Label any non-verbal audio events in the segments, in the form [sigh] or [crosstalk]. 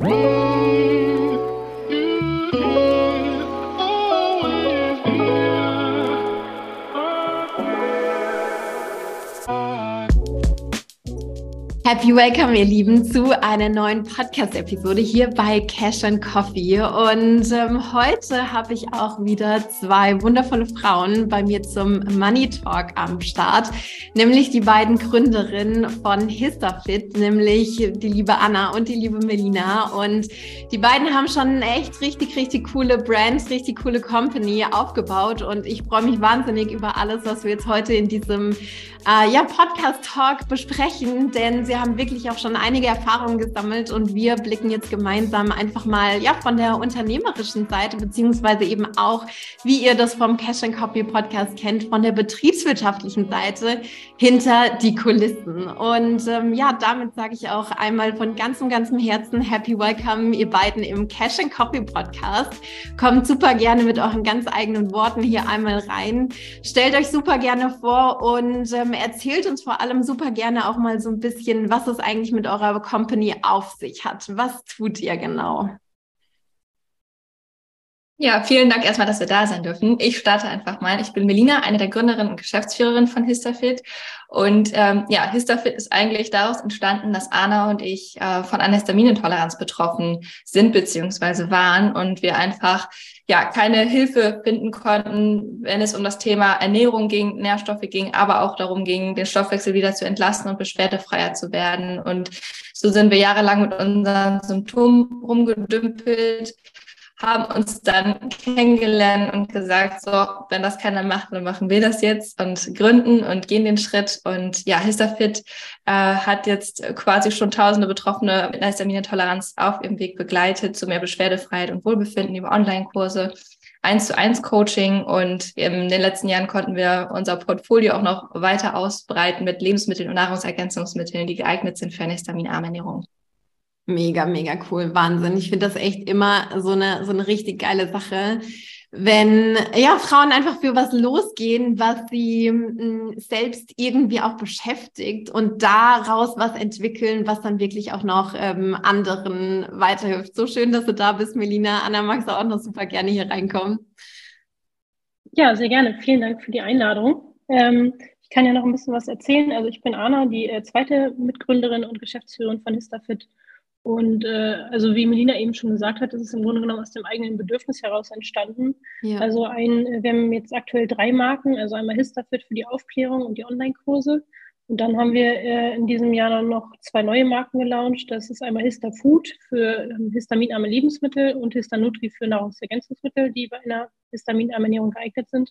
Whoa! Happy Welcome, ihr Lieben, zu einer neuen Podcast-Episode hier bei Cash and Coffee. Und ähm, heute habe ich auch wieder zwei wundervolle Frauen bei mir zum Money Talk am Start, nämlich die beiden Gründerinnen von Histafit, nämlich die liebe Anna und die liebe Melina. Und die beiden haben schon echt richtig, richtig coole Brands, richtig coole Company aufgebaut. Und ich freue mich wahnsinnig über alles, was wir jetzt heute in diesem äh, ja, Podcast-Talk besprechen, denn sie haben wirklich auch schon einige Erfahrungen gesammelt und wir blicken jetzt gemeinsam einfach mal ja von der unternehmerischen Seite beziehungsweise eben auch, wie ihr das vom Cash and Copy Podcast kennt, von der betriebswirtschaftlichen Seite hinter die Kulissen. Und ähm, ja, damit sage ich auch einmal von ganzem, ganzem Herzen Happy Welcome, ihr beiden im Cash and Copy Podcast. Kommt super gerne mit euren ganz eigenen Worten hier einmal rein. Stellt euch super gerne vor und ähm, erzählt uns vor allem super gerne auch mal so ein bisschen, was es eigentlich mit eurer Company auf sich hat. Was tut ihr genau? Ja, vielen Dank erstmal, dass wir da sein dürfen. Ich starte einfach mal. Ich bin Melina, eine der Gründerinnen und Geschäftsführerin von Histafit. Und ähm, ja, Histafit ist eigentlich daraus entstanden, dass Anna und ich äh, von einer Histaminintoleranz betroffen sind beziehungsweise waren und wir einfach ja keine Hilfe finden konnten, wenn es um das Thema Ernährung ging, Nährstoffe ging, aber auch darum ging, den Stoffwechsel wieder zu entlasten und beschwerdefreier zu werden. Und so sind wir jahrelang mit unseren Symptomen rumgedümpelt haben uns dann kennengelernt und gesagt, so, wenn das keiner macht, dann machen wir das jetzt und gründen und gehen den Schritt. Und ja, Histafit äh, hat jetzt quasi schon tausende Betroffene mit einer Histaminintoleranz auf ihrem Weg begleitet zu mehr Beschwerdefreiheit und Wohlbefinden über Online-Kurse. eins zu eins Coaching und in den letzten Jahren konnten wir unser Portfolio auch noch weiter ausbreiten mit Lebensmitteln und Nahrungsergänzungsmitteln, die geeignet sind für eine histaminarme Ernährung. Mega, mega cool. Wahnsinn. Ich finde das echt immer so eine, so eine richtig geile Sache, wenn ja Frauen einfach für was losgehen, was sie hm, selbst irgendwie auch beschäftigt und daraus was entwickeln, was dann wirklich auch noch ähm, anderen weiterhilft. So schön, dass du da bist, Melina. Anna, magst du auch noch super gerne hier reinkommen? Ja, sehr gerne. Vielen Dank für die Einladung. Ähm, ich kann ja noch ein bisschen was erzählen. Also ich bin Anna, die äh, zweite Mitgründerin und Geschäftsführerin von Histafit und äh, also wie Melina eben schon gesagt hat, ist es im Grunde genommen aus dem eigenen Bedürfnis heraus entstanden. Ja. Also ein, wir haben jetzt aktuell drei Marken, also einmal Histafit für die Aufklärung und die Online-Kurse. Und dann haben wir äh, in diesem Jahr dann noch zwei neue Marken gelauncht. Das ist einmal Histafood für ähm, histaminarme Lebensmittel und Histanutri für Nahrungsergänzungsmittel, die bei einer histaminarmen Ernährung geeignet sind.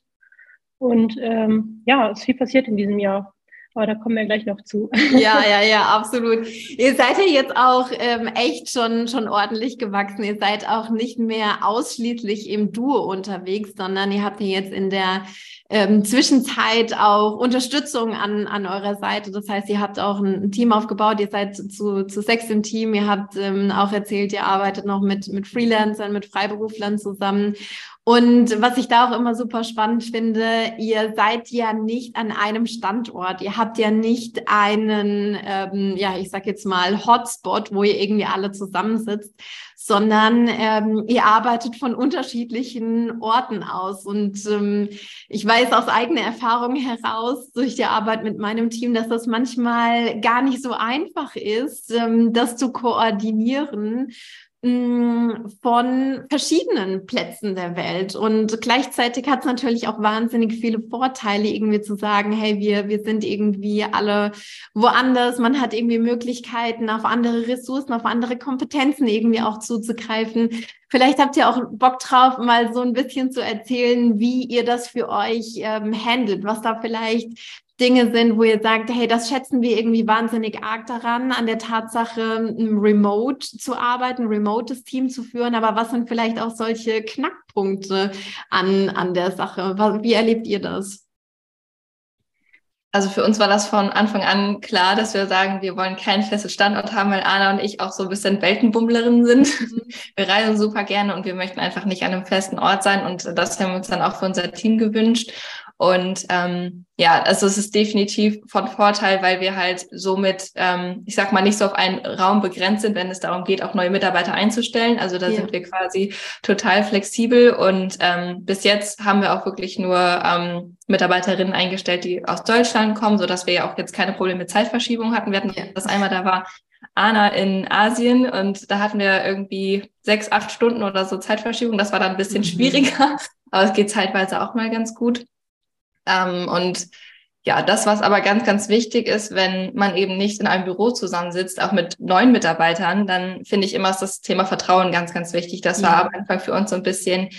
Und ähm, ja, es ist viel passiert in diesem Jahr. Aber da kommen wir gleich noch zu. Ja, ja, ja, absolut. Ihr seid ja jetzt auch ähm, echt schon, schon ordentlich gewachsen. Ihr seid auch nicht mehr ausschließlich im Duo unterwegs, sondern ihr habt ja jetzt in der ähm, Zwischenzeit auch Unterstützung an, an eurer Seite. Das heißt, ihr habt auch ein, Team aufgebaut, ihr seid zu, zu sechs im Team, ihr habt ähm, auch erzählt, ihr arbeitet noch mit, mit Freelancern, mit Freiberuflern zusammen. Und was ich da auch immer super spannend finde, ihr seid ja nicht an einem Standort. Ihr habt ja nicht einen, ähm, ja, ich sag jetzt mal Hotspot, wo ihr irgendwie alle zusammensitzt, sondern ähm, ihr arbeitet von unterschiedlichen Orten aus. Und ähm, ich weiß aus eigener Erfahrung heraus durch die Arbeit mit meinem Team, dass das manchmal gar nicht so einfach ist, ähm, das zu koordinieren von verschiedenen Plätzen der Welt. Und gleichzeitig hat es natürlich auch wahnsinnig viele Vorteile, irgendwie zu sagen, hey, wir, wir sind irgendwie alle woanders. Man hat irgendwie Möglichkeiten, auf andere Ressourcen, auf andere Kompetenzen irgendwie auch zuzugreifen. Vielleicht habt ihr auch Bock drauf, mal so ein bisschen zu erzählen, wie ihr das für euch ähm, handelt, was da vielleicht Dinge sind, wo ihr sagt, hey, das schätzen wir irgendwie wahnsinnig arg daran, an der Tatsache, remote zu arbeiten, remotes Team zu führen. Aber was sind vielleicht auch solche Knackpunkte an, an der Sache? Wie erlebt ihr das? Also für uns war das von Anfang an klar, dass wir sagen, wir wollen keinen festen Standort haben, weil Anna und ich auch so ein bisschen Weltenbummlerinnen sind. Mhm. [laughs] Wir reisen super gerne und wir möchten einfach nicht an einem festen Ort sein und das haben wir uns dann auch für unser Team gewünscht. Und ähm, ja, also es ist definitiv von Vorteil, weil wir halt somit, ähm, ich sag mal, nicht so auf einen Raum begrenzt sind, wenn es darum geht, auch neue Mitarbeiter einzustellen. Also da ja. sind wir quasi total flexibel und ähm, bis jetzt haben wir auch wirklich nur ähm, Mitarbeiterinnen eingestellt, die aus Deutschland kommen, so dass wir ja auch jetzt keine Probleme mit Zeitverschiebung hatten. Wir hatten ja. das einmal, da war Anna in Asien und da hatten wir irgendwie sechs, acht Stunden oder so Zeitverschiebung. Das war dann ein bisschen mhm. schwieriger, [laughs] aber es geht zeitweise auch mal ganz gut. Ähm, und ja, das, was aber ganz, ganz wichtig ist, wenn man eben nicht in einem Büro zusammensitzt, auch mit neuen Mitarbeitern, dann finde ich immer ist das Thema Vertrauen ganz, ganz wichtig. Das war am Anfang für uns so ein bisschen,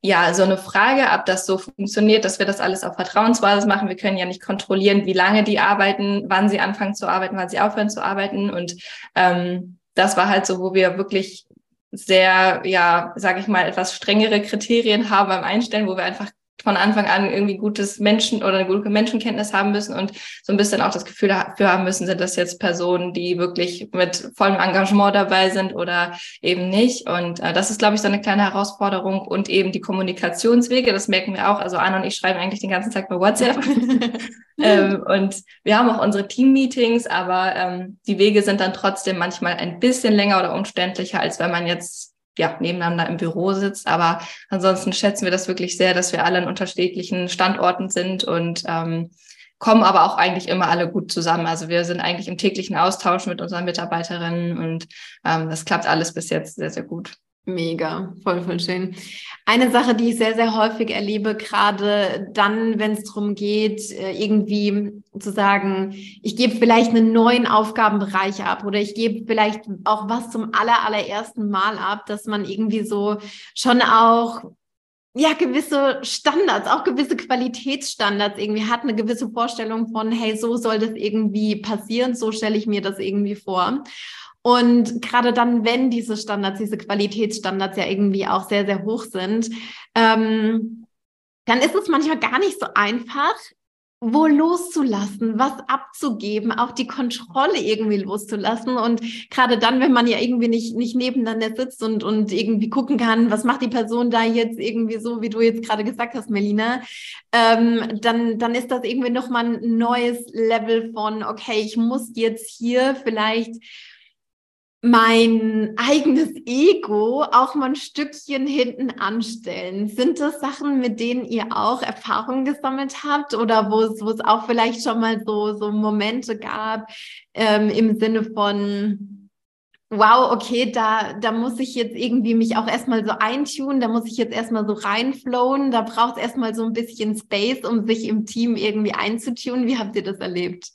ja, so eine Frage, ob das so funktioniert, dass wir das alles auf Vertrauensbasis machen. Wir können ja nicht kontrollieren, wie lange die arbeiten, wann sie anfangen zu arbeiten, wann sie aufhören zu arbeiten. Und ähm, das war halt so, wo wir wirklich sehr, ja, sage ich mal, etwas strengere Kriterien haben beim Einstellen, wo wir einfach von Anfang an irgendwie gutes Menschen oder eine gute Menschenkenntnis haben müssen und so ein bisschen auch das Gefühl dafür haben müssen, sind das jetzt Personen, die wirklich mit vollem Engagement dabei sind oder eben nicht. Und äh, das ist, glaube ich, so eine kleine Herausforderung und eben die Kommunikationswege, das merken wir auch. Also Anna und ich schreiben eigentlich den ganzen Tag bei WhatsApp. [laughs] ähm, und wir haben auch unsere Team-Meetings, aber ähm, die Wege sind dann trotzdem manchmal ein bisschen länger oder umständlicher, als wenn man jetzt ja, nebeneinander im Büro sitzt. Aber ansonsten schätzen wir das wirklich sehr, dass wir alle an unterschiedlichen Standorten sind und ähm, kommen aber auch eigentlich immer alle gut zusammen. Also wir sind eigentlich im täglichen Austausch mit unseren Mitarbeiterinnen und ähm, das klappt alles bis jetzt sehr, sehr gut. Mega, voll, voll schön. Eine Sache, die ich sehr, sehr häufig erlebe, gerade dann, wenn es darum geht, äh, irgendwie zu sagen, ich gebe vielleicht einen neuen Aufgabenbereich ab oder ich gebe vielleicht auch was zum aller, allerersten Mal ab, dass man irgendwie so schon auch ja, gewisse Standards, auch gewisse Qualitätsstandards irgendwie hat, eine gewisse Vorstellung von, hey, so soll das irgendwie passieren, so stelle ich mir das irgendwie vor. Und gerade dann, wenn diese Standards, diese Qualitätsstandards ja irgendwie auch sehr, sehr hoch sind, ähm, dann ist es manchmal gar nicht so einfach, wo loszulassen, was abzugeben, auch die Kontrolle irgendwie loszulassen. Und gerade dann, wenn man ja irgendwie nicht, nicht nebeneinander sitzt und, und irgendwie gucken kann, was macht die Person da jetzt irgendwie so, wie du jetzt gerade gesagt hast, Melina, ähm, dann, dann ist das irgendwie nochmal ein neues Level von, okay, ich muss jetzt hier vielleicht mein eigenes Ego auch mal ein Stückchen hinten anstellen. Sind das Sachen, mit denen ihr auch Erfahrungen gesammelt habt oder wo es, wo es auch vielleicht schon mal so, so Momente gab ähm, im Sinne von, wow, okay, da, da muss ich jetzt irgendwie mich auch erstmal so eintun, da muss ich jetzt erstmal so reinflowen, da braucht es erstmal so ein bisschen Space, um sich im Team irgendwie einzutun. Wie habt ihr das erlebt?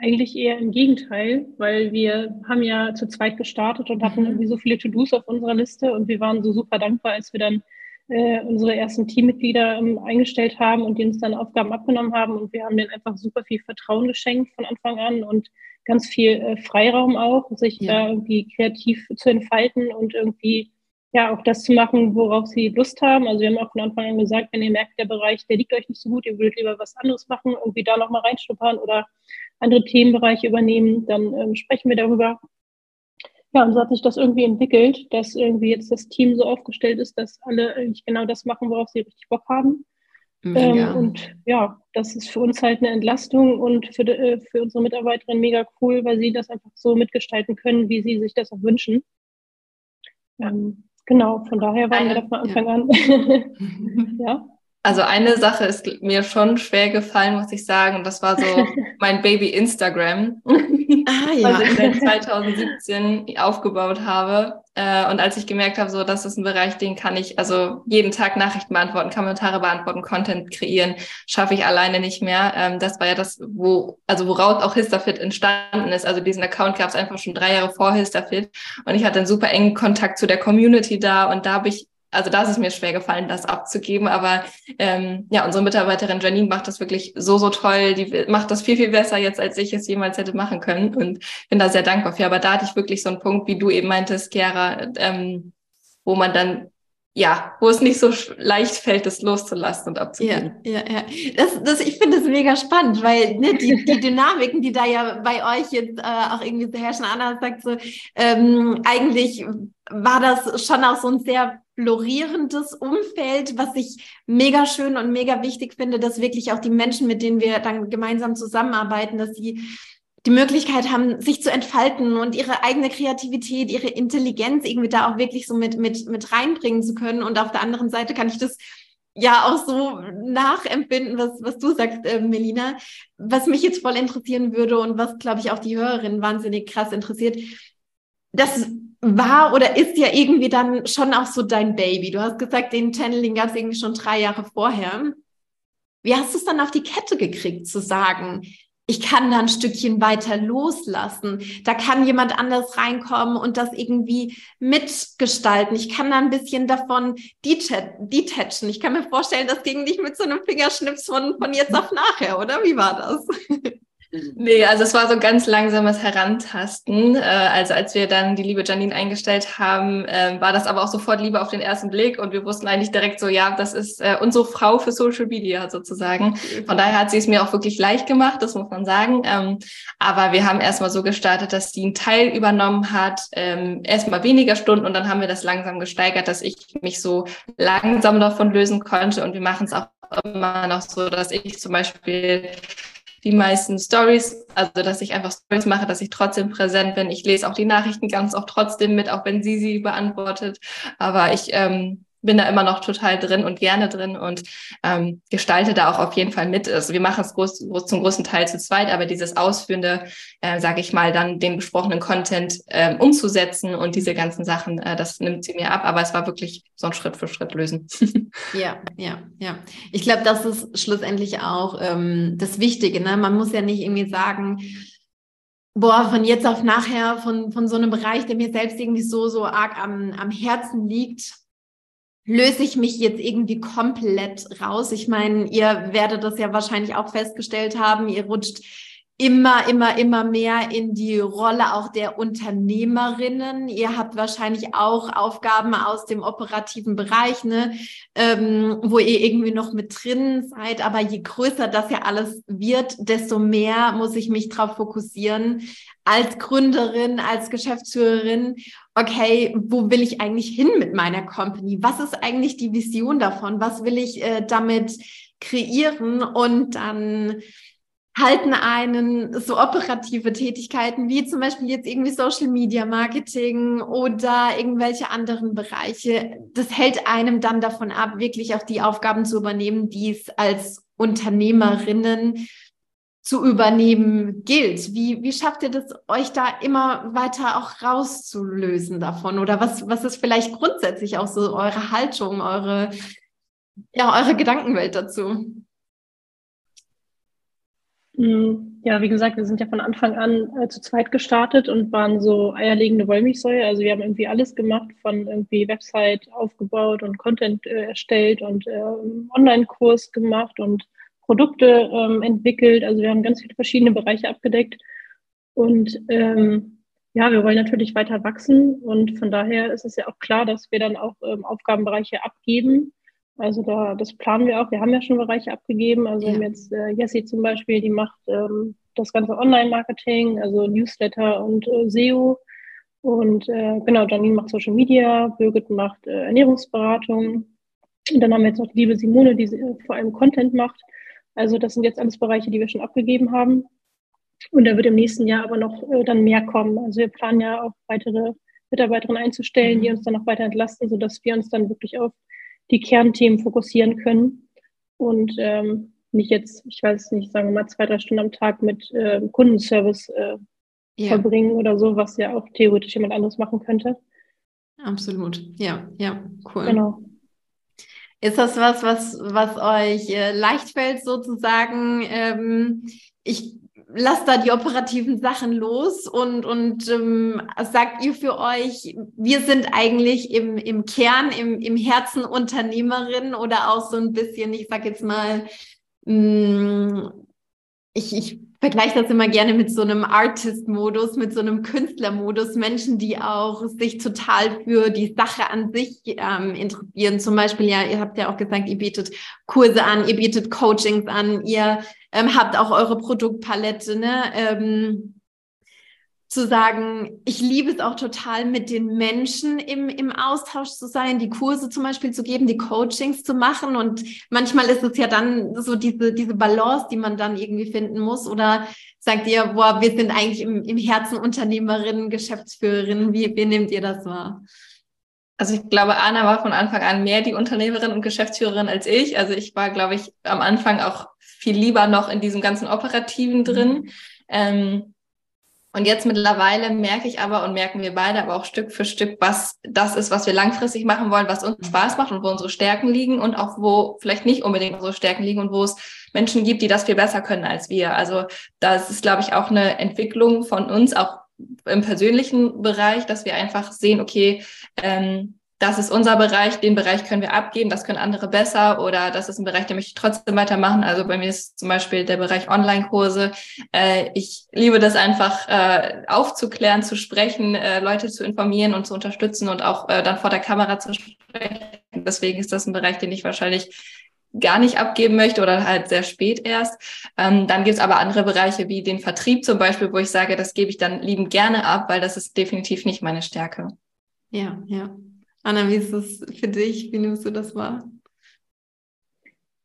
Eigentlich eher im Gegenteil, weil wir haben ja zu zweit gestartet und hatten mhm. irgendwie so viele To-Dos auf unserer Liste und wir waren so super dankbar, als wir dann äh, unsere ersten Teammitglieder ähm, eingestellt haben und die uns dann Aufgaben abgenommen haben und wir haben denen einfach super viel Vertrauen geschenkt von Anfang an und ganz viel äh, Freiraum auch, sich ja. da irgendwie kreativ zu entfalten und irgendwie ja auch das zu machen, worauf sie Lust haben. Also wir haben auch von Anfang an gesagt, wenn ihr merkt, der Bereich, der liegt euch nicht so gut, ihr würdet lieber was anderes machen, irgendwie da nochmal reinschnuppern oder andere Themenbereiche übernehmen, dann ähm, sprechen wir darüber. Ja, und so hat sich das irgendwie entwickelt, dass irgendwie jetzt das Team so aufgestellt ist, dass alle eigentlich genau das machen, worauf sie richtig Bock haben. Ähm, und ja, das ist für uns halt eine Entlastung und für, äh, für unsere Mitarbeiterinnen mega cool, weil sie das einfach so mitgestalten können, wie sie sich das auch wünschen. Ähm, genau, von daher waren wir da von Anfang [laughs] ja. an. ja. Also eine Sache ist mir schon schwer gefallen, muss ich sagen. Und das war so [laughs] mein Baby Instagram, ah, ja. was ich seit 2017 aufgebaut habe. Äh, und als ich gemerkt habe, so, das ist ein Bereich, den kann ich, also jeden Tag Nachrichten beantworten, Kommentare beantworten, Content kreieren, schaffe ich alleine nicht mehr. Ähm, das war ja das, wo, also woraus auch Histafit entstanden ist. Also diesen Account gab es einfach schon drei Jahre vor Histafit. Und ich hatte einen super engen Kontakt zu der Community da. Und da habe ich also da ist mir schwer gefallen, das abzugeben. Aber ähm, ja, unsere Mitarbeiterin Janine macht das wirklich so, so toll. Die macht das viel, viel besser jetzt, als ich es jemals hätte machen können. Und bin da sehr dankbar für. Aber da hatte ich wirklich so einen Punkt, wie du eben meintest, Chiara, ähm, wo man dann ja, wo es nicht so leicht fällt, das loszulassen und abzugeben. Ja, ja, ja. Das, das, ich finde es mega spannend, weil ne, die, die [laughs] Dynamiken, die da ja bei euch jetzt äh, auch irgendwie so herrschen, Anna sagt so, ähm, eigentlich war das schon auch so ein sehr florierendes Umfeld, was ich mega schön und mega wichtig finde, dass wirklich auch die Menschen, mit denen wir dann gemeinsam zusammenarbeiten, dass sie die Möglichkeit haben, sich zu entfalten und ihre eigene Kreativität, ihre Intelligenz irgendwie da auch wirklich so mit, mit, mit reinbringen zu können. Und auf der anderen Seite kann ich das ja auch so nachempfinden, was, was du sagst, äh, Melina. Was mich jetzt voll interessieren würde und was, glaube ich, auch die Hörerin wahnsinnig krass interessiert, das war oder ist ja irgendwie dann schon auch so dein Baby. Du hast gesagt, den Channeling gab es irgendwie schon drei Jahre vorher. Wie hast du es dann auf die Kette gekriegt, zu sagen, ich kann da ein Stückchen weiter loslassen. Da kann jemand anders reinkommen und das irgendwie mitgestalten. Ich kann da ein bisschen davon detachen. Ich kann mir vorstellen, das ging nicht mit so einem Fingerschnips von, von jetzt auf nachher, oder? Wie war das? [laughs] Nee, also es war so ein ganz langsames Herantasten. Äh, also als wir dann die liebe Janine eingestellt haben, ähm, war das aber auch sofort Liebe auf den ersten Blick und wir wussten eigentlich direkt so, ja, das ist äh, unsere Frau für Social Media sozusagen. Von daher hat sie es mir auch wirklich leicht gemacht, das muss man sagen. Ähm, aber wir haben erstmal so gestartet, dass sie einen Teil übernommen hat, ähm, erstmal weniger Stunden und dann haben wir das langsam gesteigert, dass ich mich so langsam davon lösen konnte und wir machen es auch immer noch so, dass ich zum Beispiel die meisten Stories, also dass ich einfach Stories mache, dass ich trotzdem präsent bin. Ich lese auch die Nachrichten ganz oft trotzdem mit, auch wenn sie sie beantwortet. Aber ich ähm, bin da immer noch total drin und gerne drin und ähm, gestalte da auch auf jeden Fall mit. Also wir machen es groß, groß, zum großen Teil zu zweit, aber dieses Ausführende, äh, sage ich mal, dann den besprochenen Content äh, umzusetzen und diese ganzen Sachen, äh, das nimmt sie mir ab. Aber es war wirklich so ein Schritt für Schritt lösen. [laughs] ja, ja, ja. Ich glaube, das ist schlussendlich auch ähm, das Wichtige. Ne? Man muss ja nicht irgendwie sagen, boah, von jetzt auf nachher, von, von so einem Bereich, der mir selbst irgendwie so, so arg am, am Herzen liegt, löse ich mich jetzt irgendwie komplett raus? Ich meine, ihr werdet das ja wahrscheinlich auch festgestellt haben, ihr rutscht immer, immer, immer mehr in die Rolle auch der Unternehmerinnen. Ihr habt wahrscheinlich auch Aufgaben aus dem operativen Bereich, ne, ähm, wo ihr irgendwie noch mit drin seid. Aber je größer das ja alles wird, desto mehr muss ich mich darauf fokussieren, als Gründerin, als Geschäftsführerin, okay, wo will ich eigentlich hin mit meiner Company? Was ist eigentlich die Vision davon? Was will ich äh, damit kreieren? Und dann halten einen so operative Tätigkeiten wie zum Beispiel jetzt irgendwie Social Media Marketing oder irgendwelche anderen Bereiche. Das hält einem dann davon ab, wirklich auch die Aufgaben zu übernehmen, die es als Unternehmerinnen zu übernehmen gilt. Wie, wie schafft ihr das, euch da immer weiter auch rauszulösen davon? Oder was, was ist vielleicht grundsätzlich auch so eure Haltung, eure, ja, eure Gedankenwelt dazu? Mm, ja, wie gesagt, wir sind ja von Anfang an äh, zu zweit gestartet und waren so eierlegende Wollmilchsäue. Also wir haben irgendwie alles gemacht, von irgendwie Website aufgebaut und Content äh, erstellt und äh, Online-Kurs gemacht und Produkte ähm, entwickelt. Also wir haben ganz viele verschiedene Bereiche abgedeckt. Und ähm, ja, wir wollen natürlich weiter wachsen. Und von daher ist es ja auch klar, dass wir dann auch ähm, Aufgabenbereiche abgeben. Also da, das planen wir auch. Wir haben ja schon Bereiche abgegeben. Also ja. jetzt äh, Jessie zum Beispiel, die macht ähm, das ganze Online-Marketing, also Newsletter und äh, SEO. Und äh, genau, Janine macht Social Media, Birgit macht äh, Ernährungsberatung. Und dann haben wir jetzt noch die liebe Simone, die äh, vor allem Content macht. Also das sind jetzt alles Bereiche, die wir schon abgegeben haben. Und da wird im nächsten Jahr aber noch äh, dann mehr kommen. Also wir planen ja auch weitere Mitarbeiterinnen einzustellen, die mhm. uns dann noch weiter entlasten, sodass wir uns dann wirklich auf die Kernthemen fokussieren können und ähm, nicht jetzt, ich weiß nicht, sagen wir mal zwei, drei Stunden am Tag mit äh, Kundenservice äh, yeah. verbringen oder so, was ja auch theoretisch jemand anderes machen könnte. Absolut, ja, ja, cool. Genau. Ist das was, was, was euch äh, leicht fällt, sozusagen? Ähm, ich lasse da die operativen Sachen los und, und ähm, sagt ihr für euch, wir sind eigentlich im, im Kern, im, im Herzen Unternehmerin oder auch so ein bisschen, ich sag jetzt mal, mh, mm, ich, ich vergleiche das immer gerne mit so einem Artist-Modus, mit so einem Künstler-Modus. Menschen, die auch sich total für die Sache an sich ähm, interessieren. Zum Beispiel, ja, ihr habt ja auch gesagt, ihr bietet Kurse an, ihr bietet Coachings an, ihr ähm, habt auch eure Produktpalette, ne? Ähm, zu sagen, ich liebe es auch total, mit den Menschen im, im Austausch zu sein, die Kurse zum Beispiel zu geben, die Coachings zu machen. Und manchmal ist es ja dann so diese, diese Balance, die man dann irgendwie finden muss. Oder sagt ihr, boah, wir sind eigentlich im, im Herzen Unternehmerinnen, Geschäftsführerinnen. Wie, wie nehmt ihr das wahr? Also ich glaube, Anna war von Anfang an mehr die Unternehmerin und Geschäftsführerin als ich. Also ich war, glaube ich, am Anfang auch viel lieber noch in diesem ganzen Operativen drin. Mhm. Ähm, und jetzt mittlerweile merke ich aber und merken wir beide aber auch Stück für Stück, was das ist, was wir langfristig machen wollen, was uns mhm. Spaß macht und wo unsere Stärken liegen und auch wo vielleicht nicht unbedingt unsere Stärken liegen und wo es Menschen gibt, die das viel besser können als wir. Also das ist, glaube ich, auch eine Entwicklung von uns, auch im persönlichen Bereich, dass wir einfach sehen, okay, ähm, das ist unser Bereich, den Bereich können wir abgeben, das können andere besser oder das ist ein Bereich, den möchte ich trotzdem weitermachen. Also bei mir ist zum Beispiel der Bereich Online-Kurse. Äh, ich liebe das einfach äh, aufzuklären, zu sprechen, äh, Leute zu informieren und zu unterstützen und auch äh, dann vor der Kamera zu sprechen. Deswegen ist das ein Bereich, den ich wahrscheinlich gar nicht abgeben möchte oder halt sehr spät erst. Ähm, dann gibt's aber andere Bereiche wie den Vertrieb zum Beispiel, wo ich sage, das gebe ich dann lieben gerne ab, weil das ist definitiv nicht meine Stärke. Ja, ja. Anna, wie ist es für dich? Wie nimmst du das wahr?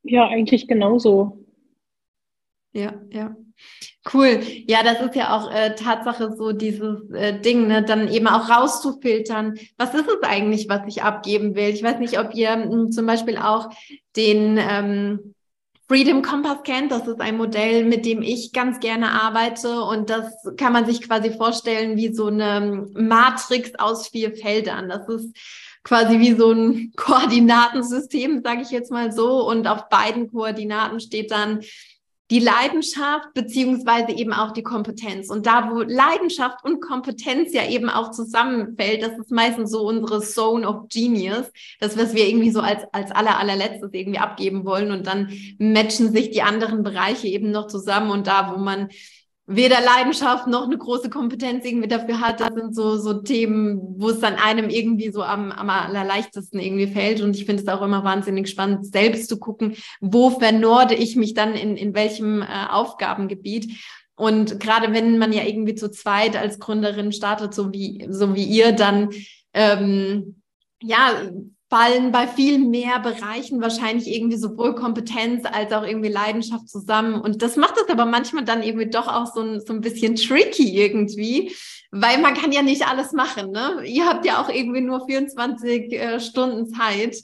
Ja, eigentlich genauso. Ja, ja. Cool. Ja, das ist ja auch äh, Tatsache so dieses äh, Ding, ne, dann eben auch rauszufiltern. Was ist es eigentlich, was ich abgeben will? Ich weiß nicht, ob ihr mh, hm, zum Beispiel auch den ähm, Freedom Compass kennt. Das ist ein Modell, mit dem ich ganz gerne arbeite. Und das kann man sich quasi vorstellen wie so eine Matrix aus vier Feldern. Das ist quasi wie so ein [laughs] Koordinatensystem, sage ich jetzt mal so. Und auf beiden Koordinaten steht dann die Leidenschaft beziehungsweise eben auch die Kompetenz. Und da, wo Leidenschaft und Kompetenz ja eben auch zusammenfällt, das ist meistens so unsere Zone of Genius, das, was wir irgendwie so als, als aller, allerletztes irgendwie abgeben wollen. Und dann matchen sich die anderen Bereiche eben noch zusammen. Und da, wo man weder Leidenschaft noch eine große Kompetenz irgendwie dafür hat. Das sind so, so Themen, wo es dann einem irgendwie so am, am allerleichtesten irgendwie fällt. Und ich finde es auch immer wahnsinnig spannend, selbst zu gucken, wo vernorde ich mich dann in, in welchem äh, Aufgabengebiet. Und gerade wenn man ja irgendwie zu zweit als Gründerin startet, so wie, so wie ihr, dann ähm, ja, fallen bei viel mehr Bereichen wahrscheinlich irgendwie sowohl Kompetenz als auch irgendwie Leidenschaft zusammen. Und das macht es aber manchmal dann irgendwie doch auch so ein, so ein bisschen tricky irgendwie, weil man kann ja nicht alles machen. Ne? Ihr habt ja auch irgendwie nur 24 äh, Stunden Zeit.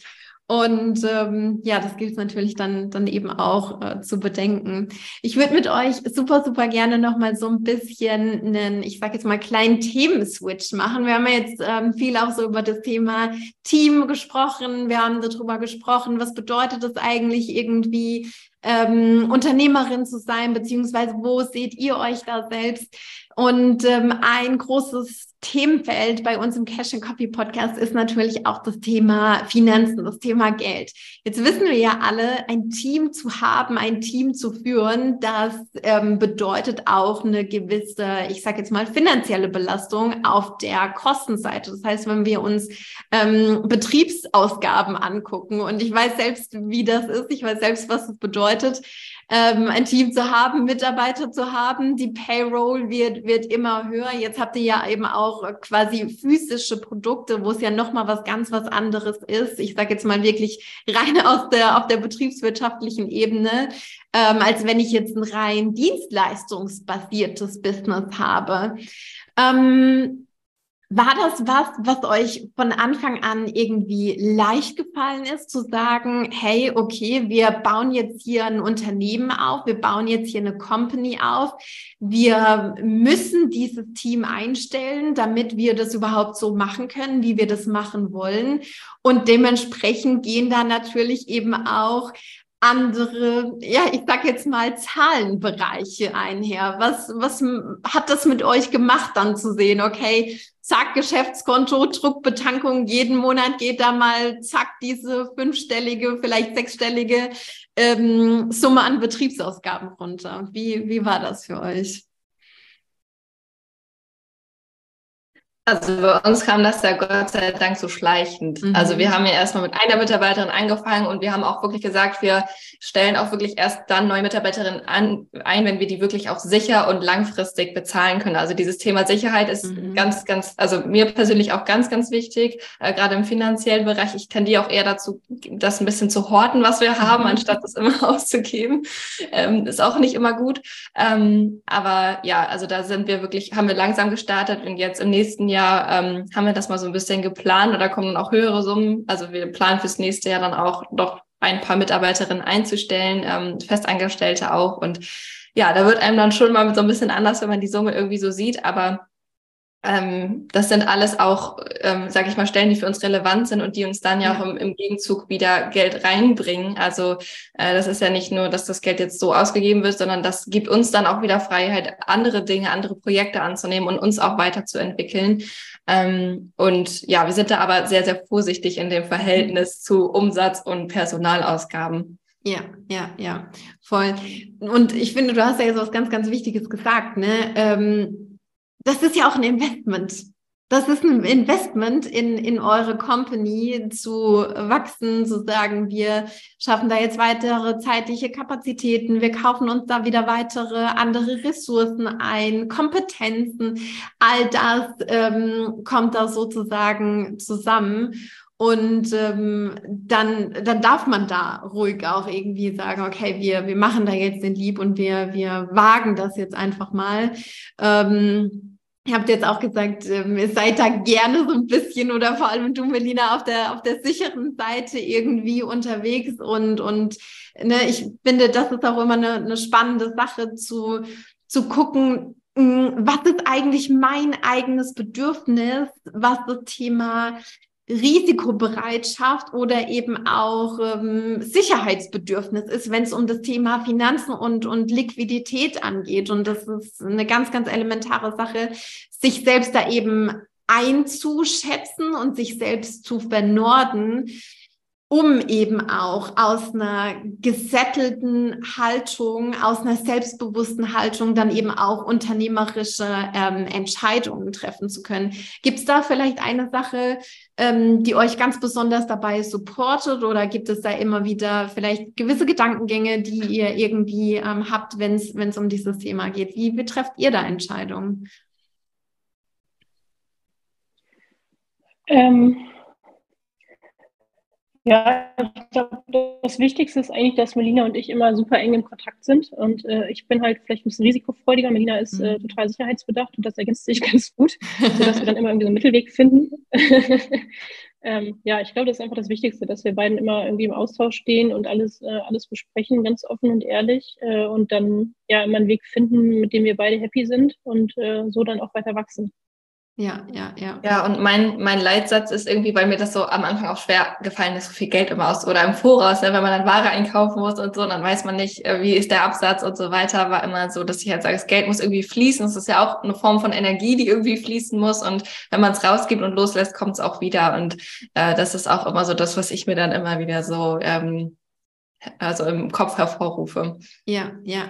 Und ähm, ja, das gilt natürlich dann, dann eben auch äh, zu bedenken. Ich würde mit euch super, super gerne nochmal so ein bisschen einen, ich sage jetzt mal, kleinen Themenswitch machen. Wir haben ja jetzt ähm, viel auch so über das Thema Team gesprochen. Wir haben darüber gesprochen, was bedeutet es eigentlich irgendwie, ähm, Unternehmerin zu sein, beziehungsweise wo seht ihr euch da selbst? Und ähm, ein großes Themenfeld bei uns im Cash and Copy Podcast ist natürlich auch das Thema Finanzen, das Thema Geld. Jetzt wissen wir ja alle, ein Team zu haben, ein Team zu führen, das ähm, bedeutet auch eine gewisse, ich sage jetzt mal, finanzielle Belastung auf der Kostenseite. Das heißt, wenn wir uns ähm, Betriebsausgaben angucken und ich weiß selbst, wie das ist, ich weiß selbst, was es bedeutet, ähm, ein Team zu haben, Mitarbeiter zu haben. Die Payroll wird, wird immer höher. Jetzt habt ihr ja eben auch quasi physische Produkte, wo es ja nochmal was ganz was anderes ist. Ich sage jetzt mal wirklich rein [laughs] aus der, auf der betriebswirtschaftlichen Ebene, ähm, als wenn ich jetzt ein rein dienstleistungsbasiertes Business habe. Ähm, war das was, was euch von Anfang an irgendwie leicht gefallen ist, zu sagen, hey, okay, wir bauen jetzt hier ein Unternehmen auf, wir bauen jetzt hier eine Company auf, wir müssen dieses Team einstellen, damit wir das überhaupt so machen können, wie wir das machen wollen. Und dementsprechend gehen da natürlich eben auch andere, ja, ich sag jetzt mal Zahlenbereiche einher. Was, was hat das mit euch gemacht, dann zu sehen, okay, zack, Geschäftskonto, Druckbetankung, jeden Monat geht da mal, zack, diese fünfstellige, vielleicht sechsstellige ähm, Summe an Betriebsausgaben runter. Wie, wie war das für euch? Also bei uns kam das ja Gott sei Dank so schleichend. Mhm. Also wir haben ja erstmal mit einer Mitarbeiterin angefangen und wir haben auch wirklich gesagt, wir stellen auch wirklich erst dann neue Mitarbeiterinnen an, ein, wenn wir die wirklich auch sicher und langfristig bezahlen können. Also dieses Thema Sicherheit ist mhm. ganz, ganz, also mir persönlich auch ganz, ganz wichtig, äh, gerade im finanziellen Bereich. Ich tendiere auch eher dazu, das ein bisschen zu horten, was wir haben, mhm. anstatt das immer [laughs] auszugeben. Ähm, ist auch nicht immer gut. Ähm, aber ja, also da sind wir wirklich, haben wir langsam gestartet und jetzt im nächsten Jahr ähm, haben wir das mal so ein bisschen geplant oder kommen dann auch höhere Summen. Also wir planen fürs nächste Jahr dann auch doch ein paar Mitarbeiterinnen einzustellen, ähm, Festangestellte auch. Und ja, da wird einem dann schon mal so ein bisschen anders, wenn man die Summe irgendwie so sieht. Aber ähm, das sind alles auch, ähm, sage ich mal, Stellen, die für uns relevant sind und die uns dann ja, ja. auch im, im, Gegenzug wieder Geld reinbringen. Also äh, das ist ja nicht nur, dass das Geld jetzt so ausgegeben wird, sondern das gibt uns dann auch wieder Freiheit, andere Dinge, andere Projekte anzunehmen und uns auch weiterzuentwickeln. Ähm, und ja, wir sind da aber sehr, sehr vorsichtig in dem Verhältnis zu Umsatz und Personalausgaben. Ja, ja, ja, voll. Und ich finde, du hast ja jetzt was ganz, ganz Wichtiges gesagt, ne? Ähm, das ist ja auch ein Investment. Das ist ein Investment in, in eure Company zu wachsen, zu sagen, wir schaffen da jetzt weitere zeitliche Kapazitäten, wir kaufen uns da wieder weitere andere Ressourcen ein, Kompetenzen, all das ähm, kommt da sozusagen zusammen. Und ähm, dann, dann darf man da ruhig auch irgendwie sagen, okay, wir, wir machen da jetzt den Lieb und wir, wir wagen das jetzt einfach mal. Ähm, Ihr habt jetzt auch gesagt, ähm, ihr seid da gerne so ein bisschen oder vor allem du, Melina, auf der, auf der sicheren Seite irgendwie unterwegs und, und ne, ich finde, das ist auch immer eine, eine spannende Sache zu, zu gucken, hm, was ist eigentlich mein eigenes Bedürfnis, was das Thema Risikobereitschaft oder eben auch ähm, Sicherheitsbedürfnis ist, wenn es um das Thema Finanzen und, und Liquidität angeht. Und das ist eine ganz, ganz elementare Sache, sich selbst da eben einzuschätzen und sich selbst zu vernorden, um eben auch aus einer gesettelten Haltung, aus einer selbstbewussten Haltung dann eben auch unternehmerische ähm, Entscheidungen treffen zu können. Gibt es da vielleicht eine Sache, ähm, die euch ganz besonders dabei supportet oder gibt es da immer wieder vielleicht gewisse Gedankengänge, die ihr irgendwie ähm, habt, wenn es um dieses Thema geht? Wie betrefft ihr da Entscheidungen? Ähm ja, ich glaube, das Wichtigste ist eigentlich, dass Melina und ich immer super eng im Kontakt sind. Und äh, ich bin halt vielleicht ein bisschen risikofreudiger. Melina ist äh, mhm. total sicherheitsbedacht und das ergänzt sich [laughs] ganz gut, sodass wir dann immer irgendwie so einen Mittelweg finden. [laughs] ähm, ja, ich glaube, das ist einfach das Wichtigste, dass wir beiden immer irgendwie im Austausch stehen und alles, äh, alles besprechen, ganz offen und ehrlich. Äh, und dann ja immer einen Weg finden, mit dem wir beide happy sind und äh, so dann auch weiter wachsen. Ja, ja, ja. Ja, und mein, mein Leitsatz ist irgendwie, weil mir das so am Anfang auch schwer gefallen ist, so viel Geld immer aus oder im Voraus, ne, wenn man dann Ware einkaufen muss und so, dann weiß man nicht, äh, wie ist der Absatz und so weiter, war immer so, dass ich halt sage, das Geld muss irgendwie fließen. Es ist ja auch eine Form von Energie, die irgendwie fließen muss. Und wenn man es rausgibt und loslässt, kommt es auch wieder. Und äh, das ist auch immer so das, was ich mir dann immer wieder so ähm, also im Kopf hervorrufe. Ja, ja.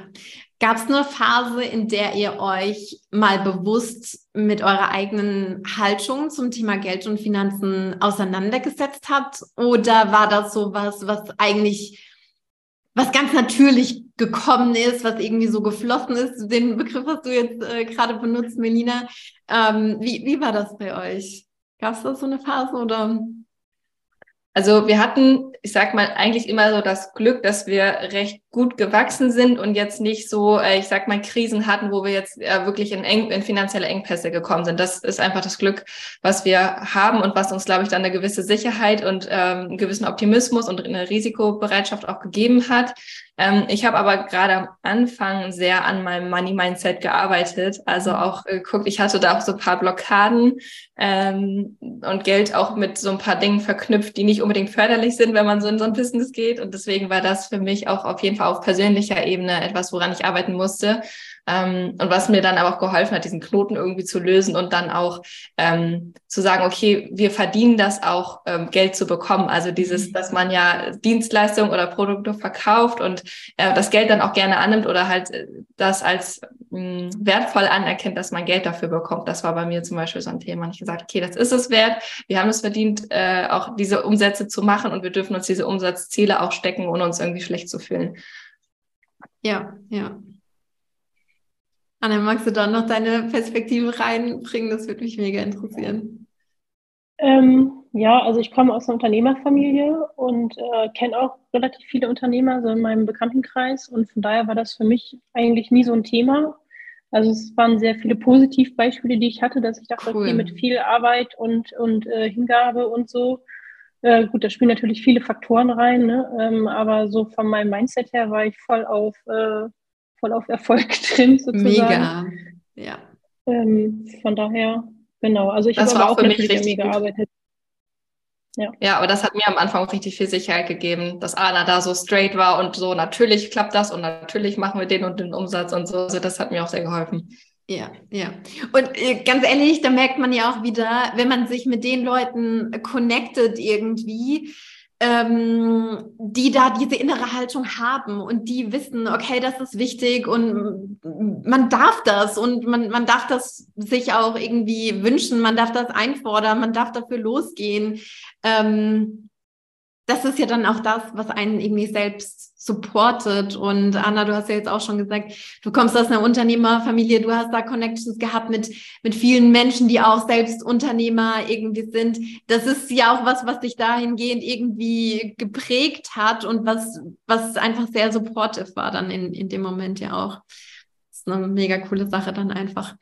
Gab es eine Phase, in der ihr euch mal bewusst mit eurer eigenen Haltung zum Thema Geld und Finanzen auseinandergesetzt habt? Oder war das so was, was eigentlich, was ganz natürlich gekommen ist, was irgendwie so geflossen ist? Den Begriff hast du jetzt äh, gerade benutzt, Melina. Ähm, wie, wie war das bei euch? Gab es da so eine Phase oder? Also wir hatten, ich sag mal, eigentlich immer so das Glück, dass wir recht gut gewachsen sind und jetzt nicht so, äh, ich sag mal, Krisen hatten, wo wir jetzt äh, wirklich in, eng, in finanzielle Engpässe gekommen sind. Das ist einfach das Glück, was wir haben und was uns, glaube ich, dann eine gewisse Sicherheit und ähm, einen gewissen Optimismus und eine Risikobereitschaft auch gegeben hat. Ähm, ich habe aber gerade am Anfang sehr an meinem Money-Mindset gearbeitet. Also auch äh, geguckt, ich hatte da auch so ein paar Blockaden ähm, und Geld auch mit so ein paar Dingen verknüpft, die nicht unbedingt förderlich sind, wenn man so in so ein Business geht. Und deswegen war das für mich auch auf jeden Fall auf persönlicher Ebene etwas, woran ich arbeiten musste. Ähm, und was mir dann aber auch geholfen hat, diesen Knoten irgendwie zu lösen und dann auch ähm, zu sagen, okay, wir verdienen das auch, ähm, Geld zu bekommen. Also dieses, mhm. dass man ja Dienstleistungen oder Produkte verkauft und äh, das Geld dann auch gerne annimmt oder halt äh, das als mh, mm, wertvoll anerkennt, dass man Geld dafür bekommt. Das war bei mir zum Beispiel so ein Thema. Ich gesagt, okay, das ist es wert. Wir haben es verdient, äh, auch diese Umsätze zu machen und wir dürfen uns diese Umsatzziele auch stecken, ohne uns irgendwie schlecht zu fühlen. Ja, ja. Anna, magst du da noch deine Perspektive reinbringen? Das würde mich mega interessieren. Ähm, ja, also ich komme aus einer Unternehmerfamilie und äh, kenne auch relativ viele Unternehmer so in meinem Bekanntenkreis und von daher war das für mich eigentlich nie so ein Thema. Also es waren sehr viele Positivbeispiele, die ich hatte, dass ich dachte, cool. okay, mit viel Arbeit und, und äh, Hingabe und so. Äh, gut, da spielen natürlich viele Faktoren rein, ne? ähm, aber so von meinem Mindset her war ich voll auf äh, voll auf Erfolg [laughs] drin sozusagen. Mega, ja. Ähm, von daher, genau. Also ich habe aber auch natürlich an mir gearbeitet. Ja. ja, aber das hat mir am Anfang auch richtig viel Sicherheit gegeben, dass Anna da so straight war und so, natürlich klappt das und natürlich machen wir den und den Umsatz und so. Also das hat mir auch sehr geholfen. Ja, ja. Und äh, ganz ehrlich, da merkt man ja auch wieder, wenn man sich mit den Leuten connected irgendwie, ähm, die da diese innere Haltung haben und die wissen, okay, das ist wichtig und man darf das und man, man darf das sich auch irgendwie wünschen, man darf das einfordern, man darf dafür losgehen. Ähm, das ist ja dann auch das, was einen irgendwie selbst supportet. Und Anna, du hast ja jetzt auch schon gesagt, du kommst aus einer Unternehmerfamilie, du hast da Connections gehabt mit, mit vielen Menschen, die auch selbst Unternehmer irgendwie sind. Das ist ja auch was, was dich dahingehend irgendwie geprägt hat und was, was einfach sehr supportive war dann in, in dem Moment ja auch. Das ist eine mega coole Sache dann einfach.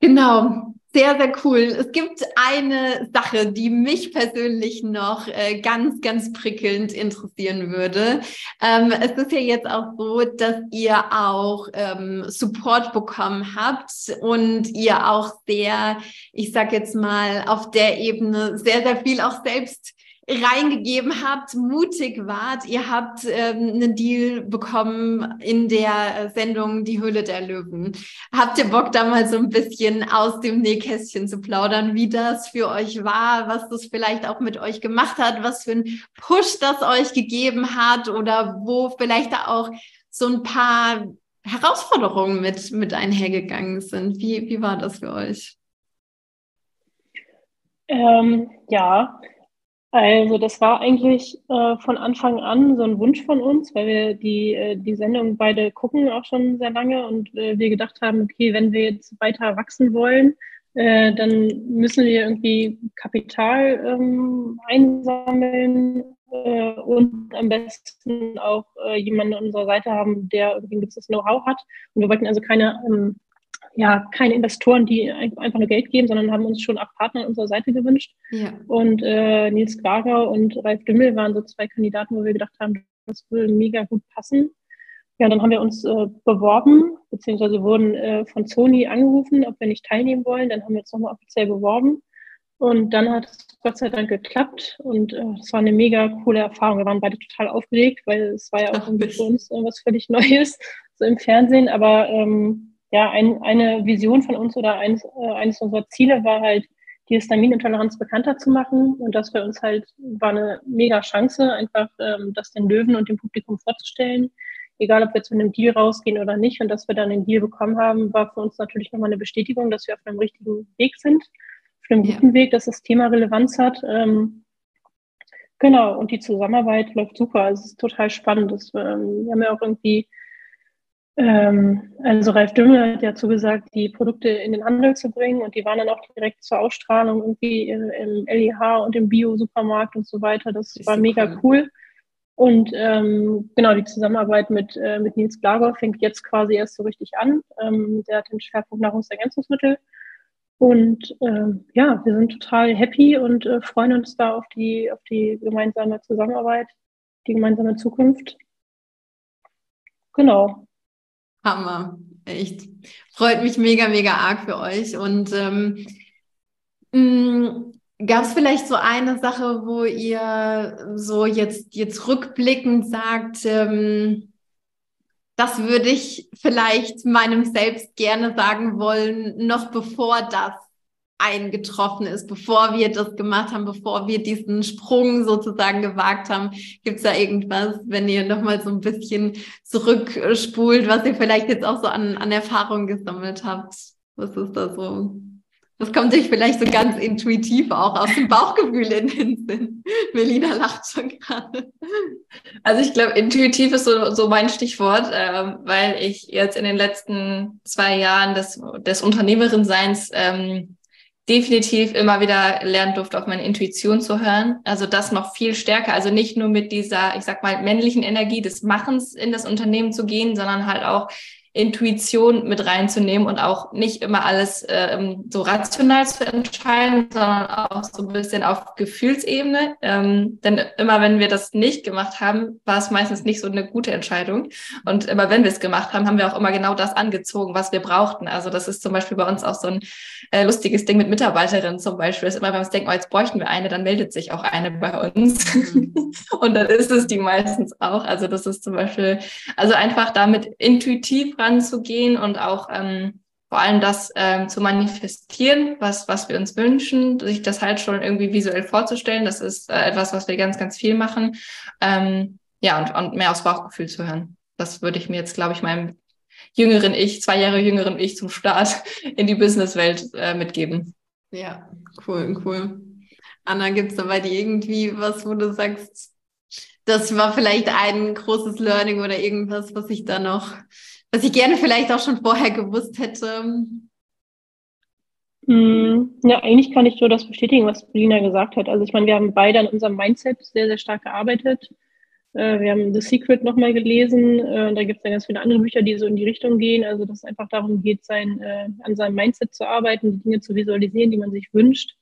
Genau, sehr, sehr cool. Es gibt eine Sache, die mich persönlich noch äh, ganz, ganz prickelnd interessieren würde. Ähm, es ist ja jetzt auch so, dass ihr auch ähm, Support bekommen habt und ihr auch sehr, ich sag jetzt mal, auf der Ebene sehr, sehr viel auch selbst reingegeben habt, mutig wart. Ihr habt ähm, einen Deal bekommen in der Sendung Die Höhle der Löwen. Habt ihr Bock, da mal so ein bisschen aus dem Nähkästchen zu plaudern, wie das für euch war, was das vielleicht auch mit euch gemacht hat, was für ein Push das euch gegeben hat oder wo vielleicht da auch so ein paar Herausforderungen mit, mit einhergegangen sind. Wie, wie war das für euch? Ähm, ja, also das war eigentlich äh, von Anfang an so ein Wunsch von uns, weil wir die, äh, die Sendung beide gucken auch schon sehr lange und äh, wir gedacht haben, okay, wenn wir jetzt weiter wachsen wollen, äh, dann müssen wir irgendwie Kapital ähm, einsammeln äh, und am besten auch äh, jemanden an unserer Seite haben, der irgendwie ein gewisses Know-how hat. Und wir wollten also keine ähm, ja, keine Investoren, die einfach nur Geld geben, sondern haben uns schon auch Partner an unserer Seite gewünscht. Ja. Und äh, Nils Klager und Ralf Dümmel waren so zwei Kandidaten, wo wir gedacht haben, das würde mega gut passen. Ja, dann haben wir uns äh, beworben, beziehungsweise wurden äh, von Sony angerufen, ob wir nicht teilnehmen wollen. Dann haben wir uns nochmal offiziell beworben. Und dann hat es Gott sei Dank geklappt. Und äh, das war eine mega coole Erfahrung. Wir waren beide total aufgeregt, weil es war ja auch für uns was völlig [laughs] Neues, so im Fernsehen. Aber ähm, ja, ein, eine Vision von uns oder eines, äh, eines unserer Ziele war halt, die Histaminintoleranz bekannter zu machen. Und das für uns halt war eine mega Chance, einfach ähm, das den Löwen und dem Publikum vorzustellen. Egal, ob wir zu einem Deal rausgehen oder nicht. Und dass wir dann den Deal bekommen haben, war für uns natürlich nochmal eine Bestätigung, dass wir auf einem richtigen Weg sind, auf einem guten ja. Weg, dass das Thema Relevanz hat. Ähm, genau, und die Zusammenarbeit läuft super. Es ist total spannend. Das, ähm, wir haben ja auch irgendwie ähm, also Ralf Dümmel hat ja zugesagt, die Produkte in den Handel zu bringen und die waren dann auch direkt zur Ausstrahlung irgendwie im, LEH und im Bio-Supermarkt und so weiter. Das war mega cool. Und ähm, genau, die Zusammenarbeit mit, äh, mit Nils Glager fängt jetzt quasi erst so richtig an. Ähm, der hat den Schwerpunkt Nahrungsergänzungsmittel. Und ähm, ja, wir sind total happy und äh, freuen uns da auf die, auf die gemeinsame Zusammenarbeit, die gemeinsame Zukunft. Genau. Hammer. Echt. Freut mich mega, mega arg für euch. Und ähm, mm, gab es vielleicht so eine Sache, wo ihr so jetzt, jetzt rückblickend sagt, ähm, das würde ich vielleicht meinem Selbst gerne sagen wollen, noch bevor das eingetroffen ist, bevor wir das gemacht haben, bevor wir diesen Sprung sozusagen gewagt haben? Gibt es da irgendwas, wenn ihr nochmal so ein bisschen zurückspult, was ihr vielleicht jetzt auch so an, an Erfahrungen gesammelt habt? Was ist da so? Das kommt sich vielleicht so ganz intuitiv auch aus dem Bauchgefühl in den Sinn. Melina lacht schon gerade. Also ich glaube, intuitiv ist so, so mein Stichwort, äh, weil ich jetzt in den letzten zwei Jahren des, des Unternehmerin-Seins ähm, definitiv immer wieder lernen durfte, auf meine Intuition zu hören. Also das noch viel stärker. Also nicht nur mit dieser, ich sag mal, männlichen Energie des Machens in das Unternehmen zu gehen, sondern halt auch Intuition mit reinzunehmen und auch nicht immer alles äh, so rational zu entscheiden, sondern auch so ein bisschen auf Gefühlsebene. Ähm, denn immer wenn wir das nicht gemacht haben, war es meistens nicht so eine gute Entscheidung. Und immer wenn wir es gemacht haben, haben wir auch immer genau das angezogen, was wir brauchten. Also das ist zum Beispiel bei uns auch so ein äh, lustiges Ding mit Mitarbeiterinnen zum Beispiel. Ist immer, wenn wir denken, oh, jetzt bräuchten wir eine, dann meldet sich auch eine bei uns. Mhm. [laughs] und dann ist es die meistens auch. Also das ist zum Beispiel, also einfach damit intuitiv ranzugehen und auch ähm, vor allem das ähm, zu manifestieren, was, was wir uns wünschen, sich das halt schon irgendwie visuell vorzustellen. Das ist äh, etwas, was wir ganz, ganz viel machen. Ähm, ja, und, und mehr aufs Bauchgefühl zu hören. Das würde ich mir jetzt, glaube ich, meinem jüngeren Ich, zwei Jahre jüngeren Ich zum Start [laughs] in die Businesswelt äh, mitgeben. Ja, cool, cool. Anna, gibt es da bei dir irgendwie was, wo du sagst, das war vielleicht ein großes Learning oder irgendwas, was ich da noch was ich gerne vielleicht auch schon vorher gewusst hätte? Hm, ja, eigentlich kann ich nur das bestätigen, was Polina gesagt hat. Also ich meine, wir haben beide an unserem Mindset sehr, sehr stark gearbeitet. Äh, wir haben The Secret nochmal gelesen. Äh, da gibt es ja ganz viele andere Bücher, die so in die Richtung gehen. Also dass es einfach darum geht, sein, äh, an seinem Mindset zu arbeiten, die Dinge zu visualisieren, die man sich wünscht.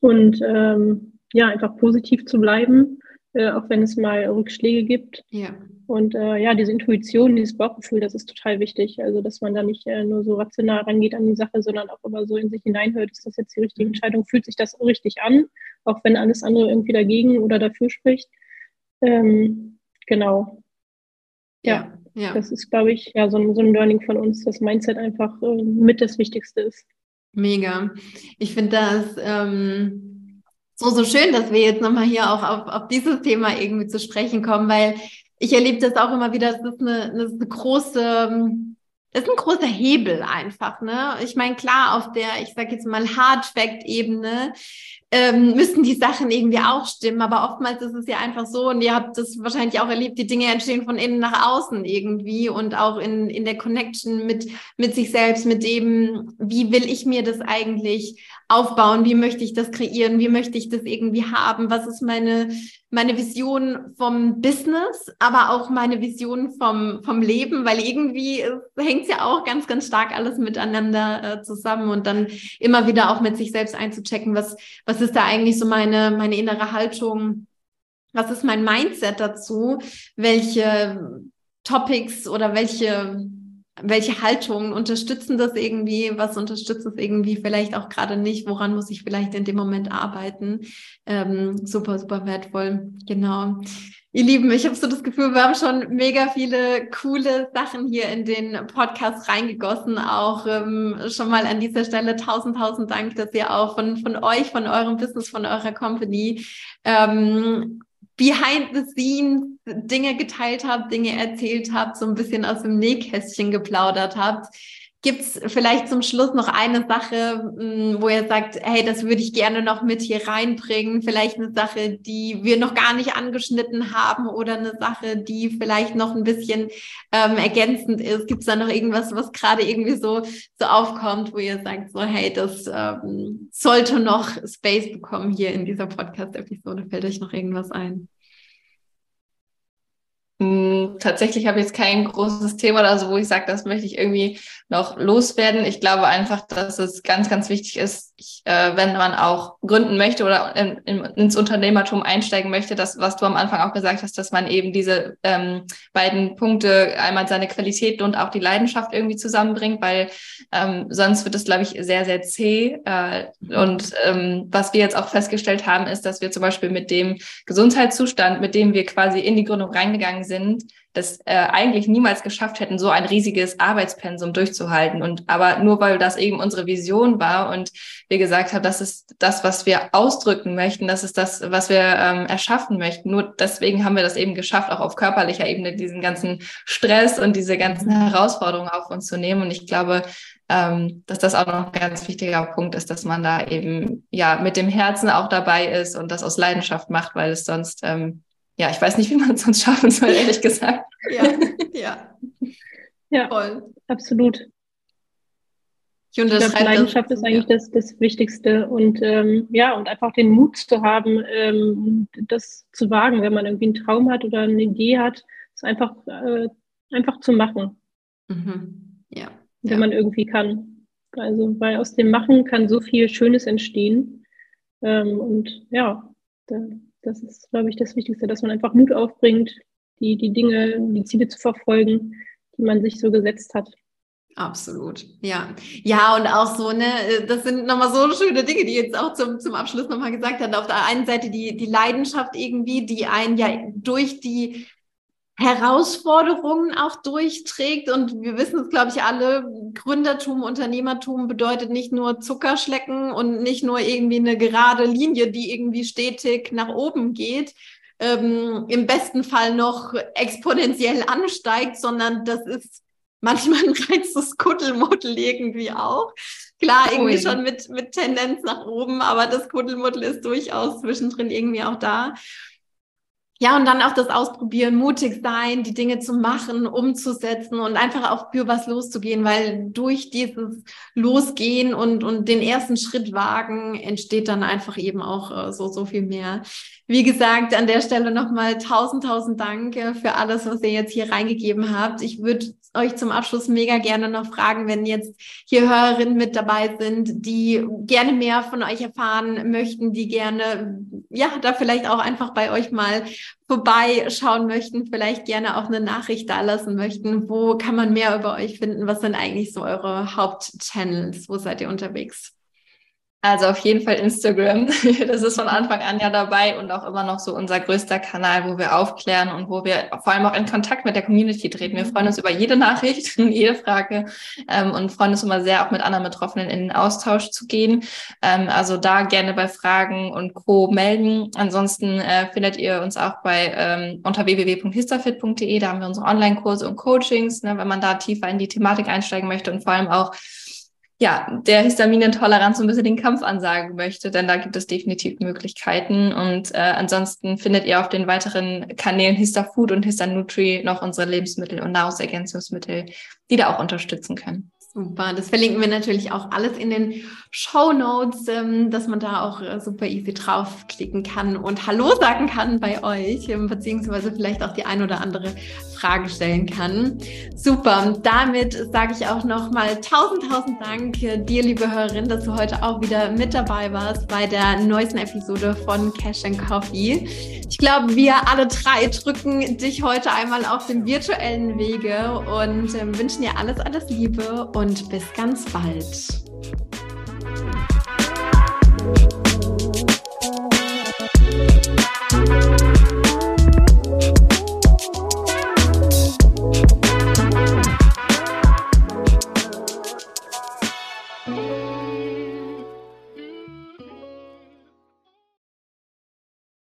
Und ähm, ja, einfach positiv zu bleiben, auch wenn es mal Rückschläge gibt. Ja. Und äh, ja, diese Intuition, dieses Bauchgefühl, das ist total wichtig. Also, dass man da nicht äh, nur so rational rangeht an die Sache, sondern auch immer so in sich hineinhört, ist das jetzt die richtige mhm. Entscheidung? Fühlt sich das richtig an, auch wenn alles andere irgendwie dagegen oder dafür spricht? Ähm, genau. Ja, ja, ja, das ist, glaube ich, ja, so ein, so ein Learning von uns, dass Mindset einfach äh, mit das Wichtigste ist. Mega. Ich finde das ähm, so, so schön, dass wir jetzt nochmal hier auch auf, auf dieses Thema irgendwie zu sprechen kommen, weil ich erlebe das auch immer wieder, das ist eine, eine große, das ist ein großer Hebel einfach, ne? Ich meine, klar, auf der, ich sage jetzt mal, Hard Fact-Ebene ähm, müssen die Sachen irgendwie auch stimmen, aber oftmals ist es ja einfach so, und ihr habt das wahrscheinlich auch erlebt, die Dinge entstehen von innen nach außen irgendwie und auch in, in der Connection mit, mit sich selbst, mit dem, wie will ich mir das eigentlich aufbauen, wie möchte ich das kreieren, wie möchte ich das irgendwie haben, was ist meine, meine Vision vom Business, aber auch meine Vision vom, vom Leben, weil irgendwie hängt ja auch ganz, ganz stark alles miteinander äh, zusammen und dann immer wieder auch mit sich selbst einzuchecken, was, was ist da eigentlich so meine, meine innere Haltung, was ist mein Mindset dazu, welche Topics oder welche welche Haltungen unterstützen das irgendwie, was unterstützt es irgendwie vielleicht auch gerade nicht, woran muss ich vielleicht in dem Moment arbeiten. Ähm, super, super wertvoll, genau. Ihr Lieben, ich habe so das Gefühl, wir haben schon mega viele coole Sachen hier in den Podcast reingegossen. Auch ähm, schon mal an dieser Stelle tausend, tausend Dank, dass ihr auch von, von euch, von eurem Business, von eurer Company ähm, behind the scenes Dinge geteilt habt, Dinge erzählt habt, so ein bisschen aus dem Nähkästchen geplaudert habt. Gibt es vielleicht zum Schluss noch eine Sache, mm, wo ihr sagt, hey, das würde ich gerne noch mit hier reinbringen? Vielleicht eine Sache, die wir noch gar nicht angeschnitten haben oder eine Sache, die vielleicht noch ein bisschen ähm, ergänzend ist? Gibt es da noch irgendwas, was gerade irgendwie so, so aufkommt, wo ihr sagt, so, hey, das ähm, sollte noch Space bekommen hier in dieser Podcast-Episode? Fällt euch noch irgendwas ein? Hm, tatsächlich habe ich jetzt kein großes Thema oder so, wo ich sage, das möchte ich irgendwie noch loswerden. Ich glaube einfach, dass es ganz, ganz wichtig ist, ich, äh, wenn man auch gründen möchte oder in, in, ins Unternehmertum einsteigen möchte, das, was du am Anfang auch gesagt hast, dass man eben diese ähm, beiden Punkte, einmal seine Qualität und auch die Leidenschaft irgendwie zusammenbringt, weil ähm, sonst wird es, glaube ich, sehr, sehr zäh. Äh, und ähm, was wir jetzt auch festgestellt haben, ist, dass wir zum Beispiel mit dem Gesundheitszustand, mit dem wir quasi in die Gründung reingegangen sind, sind, das äh, eigentlich niemals geschafft hätten, so ein riesiges Arbeitspensum durchzuhalten. Und aber nur weil das eben unsere Vision war und wir gesagt haben, das ist das, was wir ausdrücken möchten, das ist das, was wir ähm, erschaffen möchten. Nur deswegen haben wir das eben geschafft, auch auf körperlicher Ebene diesen ganzen Stress und diese ganzen Herausforderungen auf uns zu nehmen. Und ich glaube, ähm, dass das auch noch ein ganz wichtiger Punkt ist, dass man da eben ja mit dem Herzen auch dabei ist und das aus Leidenschaft macht, weil es sonst ähm, ja, ich weiß nicht, wie man es sonst schaffen soll, ehrlich [laughs] gesagt. ja, ja. [laughs] Ja, Voll. absolut. Ich, ich glaube, Leidenschaft ist eigentlich das, das Wichtigste und ähm, ja, und einfach den Mut zu haben, ähm, das zu wagen, wenn man irgendwie einen Traum hat oder eine Idee hat, es einfach, äh, einfach zu machen. Mhm. Ja. Wenn ja. man irgendwie kann. Also, weil aus dem Machen kann so viel Schönes entstehen. Ähm, und ja, da, das ist, glaube ich, das Wichtigste, dass man einfach Mut aufbringt, die, die Dinge, die Ziele zu verfolgen, die man sich so gesetzt hat. Absolut, ja. Ja, und auch so, ne, das sind nochmal so schöne Dinge, die jetzt auch zum, zum Abschluss nochmal gesagt hat. Auf der einen Seite die, die Leidenschaft irgendwie, die einen ja durch die Herausforderungen auch durchträgt. Und wir wissen es, glaube ich, alle, Gründertum, Unternehmertum bedeutet nicht nur Zuckerschlecken und nicht nur irgendwie eine gerade Linie, die irgendwie stetig nach oben geht, ähm, im besten Fall noch exponentiell ansteigt, sondern das ist manchmal ein reizes Kuddelmuddel irgendwie auch. Klar, irgendwie oh, schon mit, mit Tendenz nach oben, aber das Kuddelmuddel ist durchaus zwischendrin irgendwie auch da. Ja, und dann auch das Ausprobieren, mutig sein, die Dinge zu machen, umzusetzen und einfach auch für was loszugehen, weil durch dieses Losgehen und, und den ersten Schritt wagen entsteht dann einfach eben auch äh, so, so viel mehr. Wie gesagt, an der Stelle nochmal tausend, tausend Dank für alles, was ihr jetzt hier reingegeben habt. Ich würde euch zum Abschluss mega gerne noch fragen, wenn jetzt hier Hörerinnen mit dabei sind, die gerne mehr von euch erfahren möchten, die gerne, ja, da vielleicht auch einfach bei euch mal vorbeischauen möchten, vielleicht gerne auch eine Nachricht da lassen möchten. Wo kann man mehr über euch finden? Was sind eigentlich so eure Hauptchannels? Wo seid ihr unterwegs? Also auf jeden Fall Instagram. [laughs] Das ist von Anfang an ja dabei und auch immer noch so unser größter Kanal, wo wir aufklären und wo wir vor allem auch in Kontakt mit der Community treten. Wir freuen uns über jede Nachricht, [laughs] jede Frage ähm, und freuen uns immer sehr, auch mit anderen Betroffenen in den Austausch zu gehen. Ähm, also da gerne bei Fragen und Co. melden. Ansonsten äh, findet ihr uns auch bei ähm, unter www.histafit.de. Da haben wir unsere Online-Kurse und Coachings, ne, wenn man da tiefer in die Thematik einsteigen möchte und vor allem auch ja, der Histaminintoleranz so ein bisschen den Kampf ansagen möchte, denn da gibt es definitiv Möglichkeiten. Und äh, ansonsten findet ihr auf den weiteren Kanälen Histafood und Histanutri noch unsere Lebensmittel und Nahrungsergänzungsmittel, die da auch unterstützen können. Super, das verlinken wir natürlich auch alles in den Show Notes, ähm, dass man da auch äh, super easy draufklicken kann und Hallo sagen kann bei euch, ähm, beziehungsweise vielleicht auch die ein oder andere Frage stellen kann. Super, damit sage ich auch nochmal tausend, tausend Dank äh, dir, liebe Hörerin, dass du heute auch wieder mit dabei warst bei der neuesten Episode von Cash and Coffee. Ich glaube, wir alle drei drücken dich heute einmal auf dem virtuellen Wege und äh, wünschen dir alles, alles Liebe und bis ganz bald. Thank